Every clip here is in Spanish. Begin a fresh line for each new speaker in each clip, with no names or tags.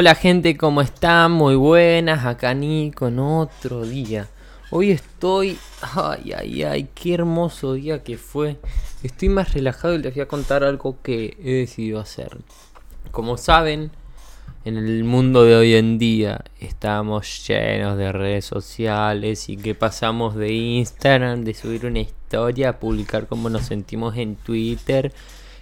Hola gente, ¿cómo están? Muy buenas, acá Nico en otro día. Hoy estoy... Ay, ay, ay, qué hermoso día que fue. Estoy más relajado y les voy a contar algo que he decidido hacer. Como saben, en el mundo de hoy en día estamos llenos de redes sociales y que pasamos de Instagram, de subir una historia, a publicar cómo nos sentimos en Twitter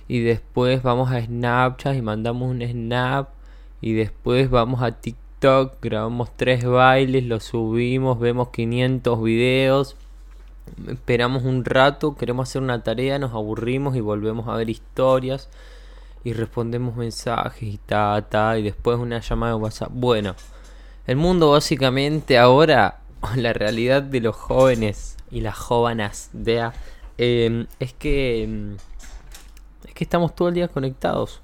y después vamos a Snapchat y mandamos un snap y después vamos a TikTok, grabamos tres bailes, los subimos, vemos 500 videos, esperamos un rato, queremos hacer una tarea, nos aburrimos y volvemos a ver historias. Y respondemos mensajes y ta, ta, y después una llamada de WhatsApp. Bueno, el mundo básicamente ahora, la realidad de los jóvenes y las jóvenes de eh, es que em, es que estamos todo el día conectados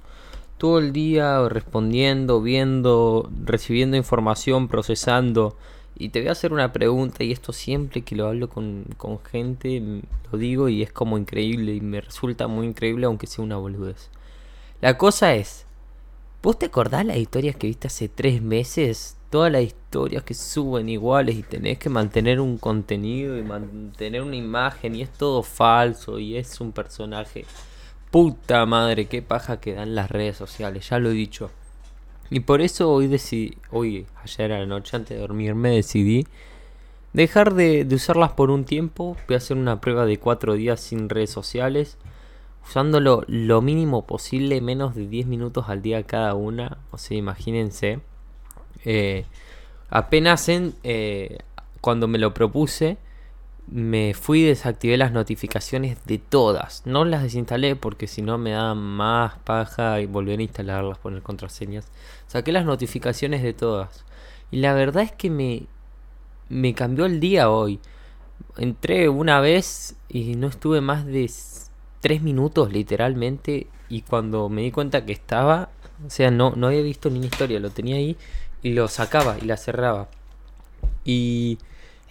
todo el día respondiendo, viendo, recibiendo información, procesando. Y te voy a hacer una pregunta y esto siempre que lo hablo con, con gente lo digo y es como increíble y me resulta muy increíble aunque sea una boludez. La cosa es, ¿vos te acordás las historias que viste hace tres meses? Todas las historias que suben iguales y tenés que mantener un contenido y mantener una imagen y es todo falso y es un personaje. Puta madre, qué paja que dan las redes sociales, ya lo he dicho. Y por eso hoy decidí, hoy, ayer a la noche antes de dormirme decidí dejar de, usarlas por un tiempo. Voy a hacer una prueba de cuatro días sin redes sociales. Usándolo lo mínimo posible, menos de 10 minutos al día cada una. O sea, imagínense. Eh, apenas en, eh, cuando me lo propuse, me fui y desactivé las notificaciones de todas. No las desinstalé porque si no me da más paja y volver a instalarlas, poner contraseñas. Saqué las notificaciones de todas. Y la verdad es que me, me cambió el día hoy. Entré una vez y no estuve más de tres minutos literalmente. Y cuando me di cuenta que estaba, o sea, no, no había visto ni una historia, lo tenía ahí y lo sacaba y la cerraba. Y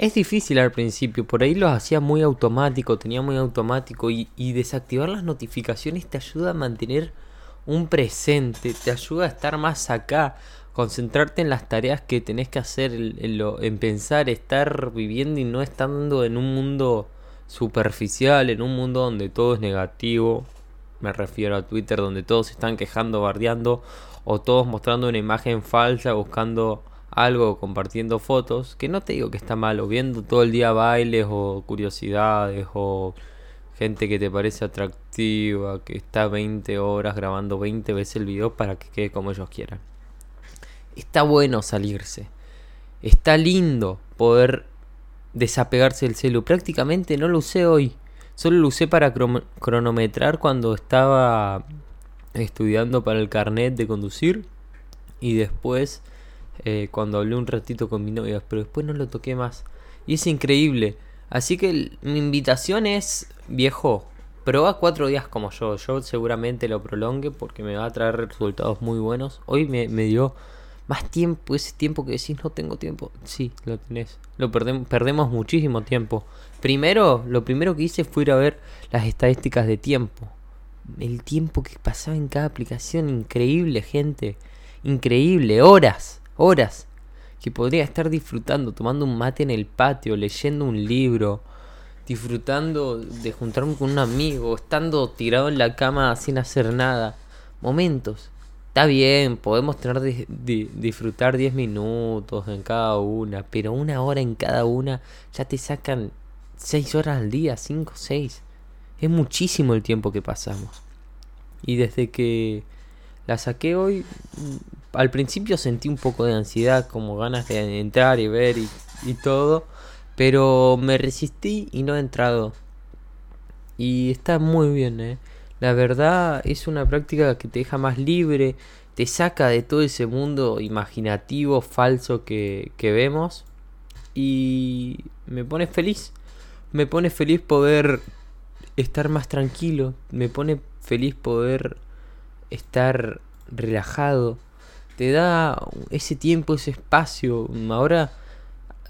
es difícil al principio, por ahí lo hacía muy automático, tenía muy automático y, desactivar las notificaciones te ayuda a mantener un presente, te ayuda a estar más acá, concentrarte en las tareas que tenés que hacer, en, lo, en pensar, estar viviendo y no estando en un mundo superficial, en un mundo donde todo es negativo. Me refiero a Twitter donde todos se están quejando, bardeando o todos mostrando una imagen falsa, buscando algo compartiendo fotos, que no te digo que está malo, viendo todo el día bailes o curiosidades o gente que te parece atractiva, que está 20 horas grabando 20 veces el video para que quede como ellos quieran. Está bueno salirse. Está lindo poder desapegarse del celu. Prácticamente no lo usé hoy. Solo lo usé para cronometrar cuando estaba estudiando para el carnet de conducir. Y después eh, cuando hablé un ratito con mi novia, pero después no lo toqué más. Y es increíble. Así que mi invitación es, viejo, prueba cuatro días como yo. Yo seguramente lo prolongue porque me va a traer resultados muy buenos. Hoy me, dio más tiempo, ese tiempo que decís no tengo tiempo. Sí, lo tenés. Lo perdemos, perdemos muchísimo tiempo. Primero, lo primero que hice fue ir a ver las estadísticas de tiempo. El tiempo que pasaba en cada aplicación, increíble, gente. Increíble, horas horas que podría estar disfrutando, tomando un mate en el patio, leyendo un libro, disfrutando de juntarme con un amigo, estando tirado en la cama sin hacer nada. Momentos. Está bien, podemos tener disfrutar 10 minutos en cada una, pero una hora en cada una ya te sacan 6 horas al día, 5, 6. Es muchísimo el tiempo que pasamos. Y desde que la saqué hoy, al principio sentí un poco de ansiedad, como ganas de entrar y ver y, todo, pero me resistí y no he entrado. Y está muy bien, ¿eh? La verdad es una práctica que te deja más libre, te saca de todo ese mundo imaginativo, falso que, que vemos y me pone feliz. Me pone feliz poder estar más tranquilo, me pone feliz poder estar relajado, te da ese tiempo, ese espacio. Ahora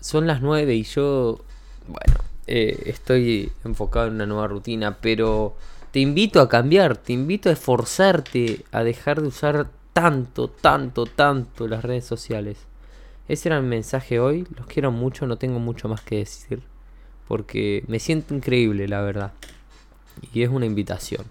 son las 9 y yo, bueno, eh, estoy enfocado en una nueva rutina, pero te invito a cambiar, te invito a esforzarte, a dejar de usar tanto, tanto, tanto las redes sociales. Ese era el mensaje hoy. Los quiero mucho, no tengo mucho más que decir. Porque me siento increíble, la verdad. Y es una invitación.